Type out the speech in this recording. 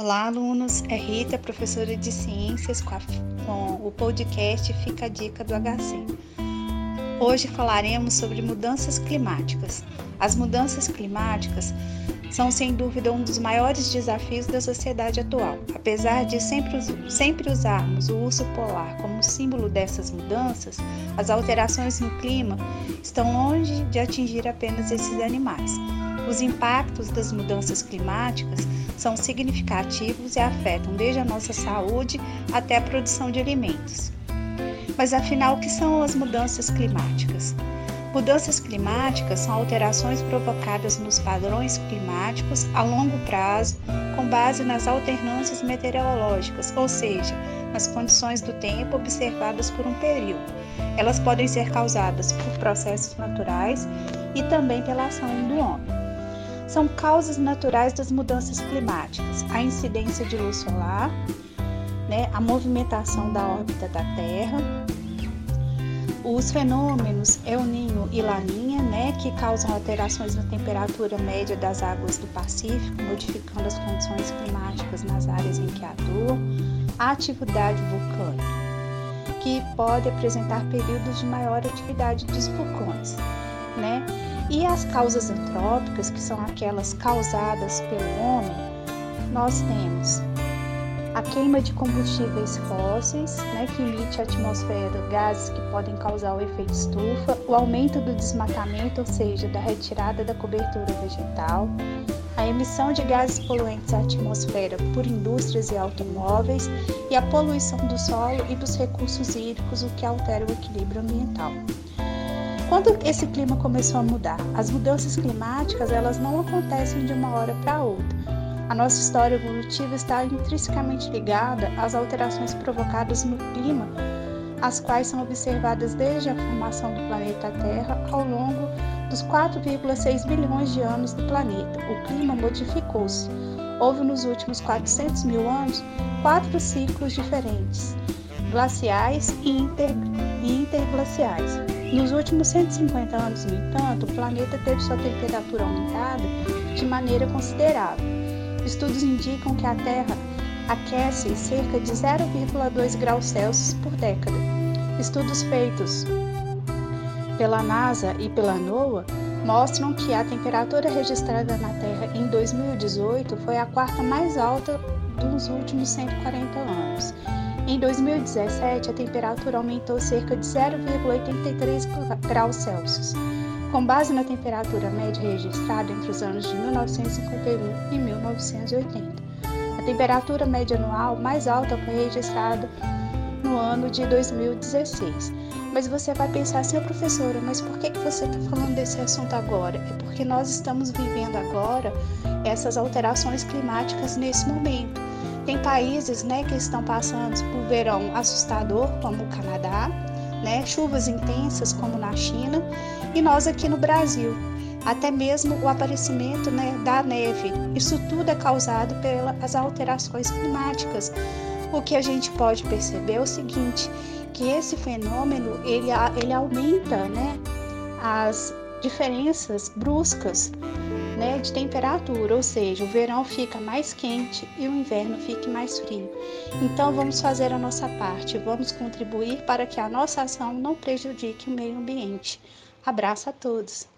Olá, alunos. É Rita, professora de Ciências, com, a, com, o podcast Fica a Dica do HC. Hoje falaremos sobre mudanças climáticas. As mudanças climáticas são, sem dúvida, um dos maiores desafios da sociedade atual. Apesar de sempre, sempre usarmos o urso polar como símbolo dessas mudanças, as alterações no clima estão longe de atingir apenas esses animais. Os impactos das mudanças climáticas são significativos e afetam desde a nossa saúde até a produção de alimentos. Mas afinal, o que são as mudanças climáticas? Mudanças climáticas são alterações provocadas nos padrões climáticos a longo prazo, com base nas alternâncias meteorológicas, ou seja, nas condições do tempo observadas por um período. Elas podem ser causadas por processos naturais e também pela ação do homem são causas naturais das mudanças climáticas, a incidência de luz solar, né, a movimentação da órbita da Terra, os fenômenos El Ninho e Laninha, né, que causam alterações na temperatura média das águas do Pacífico, modificando as condições climáticas nas áreas em que atuam, a atividade vulcânica, que pode apresentar períodos de maior atividade dos vulcões, né? E as causas antrópicas, que são aquelas causadas pelo homem, nós temos a queima de combustíveis fósseis, né, que emite à atmosfera gases que podem causar o efeito estufa, o aumento do desmatamento, ou seja, da retirada da cobertura vegetal, a emissão de gases poluentes à atmosfera por indústrias e automóveis e a poluição do solo e dos recursos hídricos, o que altera o equilíbrio ambiental. Quando esse clima começou a mudar? As mudanças climáticas, elas não acontecem de uma hora para outra. A nossa história evolutiva está intrinsecamente ligada às alterações provocadas no clima, as quais são observadas desde a formação do planeta Terra ao longo dos 4,6 bilhões de anos do planeta. O clima modificou-se. Houve nos últimos 400 mil anos quatro ciclos diferentes, glaciais e, inter, e interglaciais. Nos últimos 150 anos, no entanto, o planeta teve sua temperatura aumentada de maneira considerável. Estudos indicam que a Terra aquece cerca de 0,2 graus Celsius por década. Estudos feitos pela NASA e pela NOAA mostram que a temperatura registrada na Terra em 2018 foi a quarta mais alta dos últimos 140 anos em 2017, a temperatura aumentou cerca de 0,83 graus Celsius, com base na temperatura média registrada entre os anos de 1951 e 1980. A temperatura média anual mais alta foi registrada no ano de 2016. Mas você vai pensar assim, professora, mas por que, que você está falando desse assunto agora? É porque nós estamos vivendo agora essas alterações climáticas nesse momento. Tem países né, que estão passando por verão assustador, como o Canadá, né, chuvas intensas, como na China, e nós aqui no Brasil. Até mesmo o aparecimento né, da neve. Isso tudo é causado pelas alterações climáticas. O que a gente pode perceber é o seguinte, que esse fenômeno ele, ele aumenta né, as diferenças bruscas né, de temperatura, ou seja, o verão fica mais quente e o inverno fique mais frio. Então vamos fazer a nossa parte, vamos contribuir para que a nossa ação não prejudique o meio ambiente. Abraço a todos!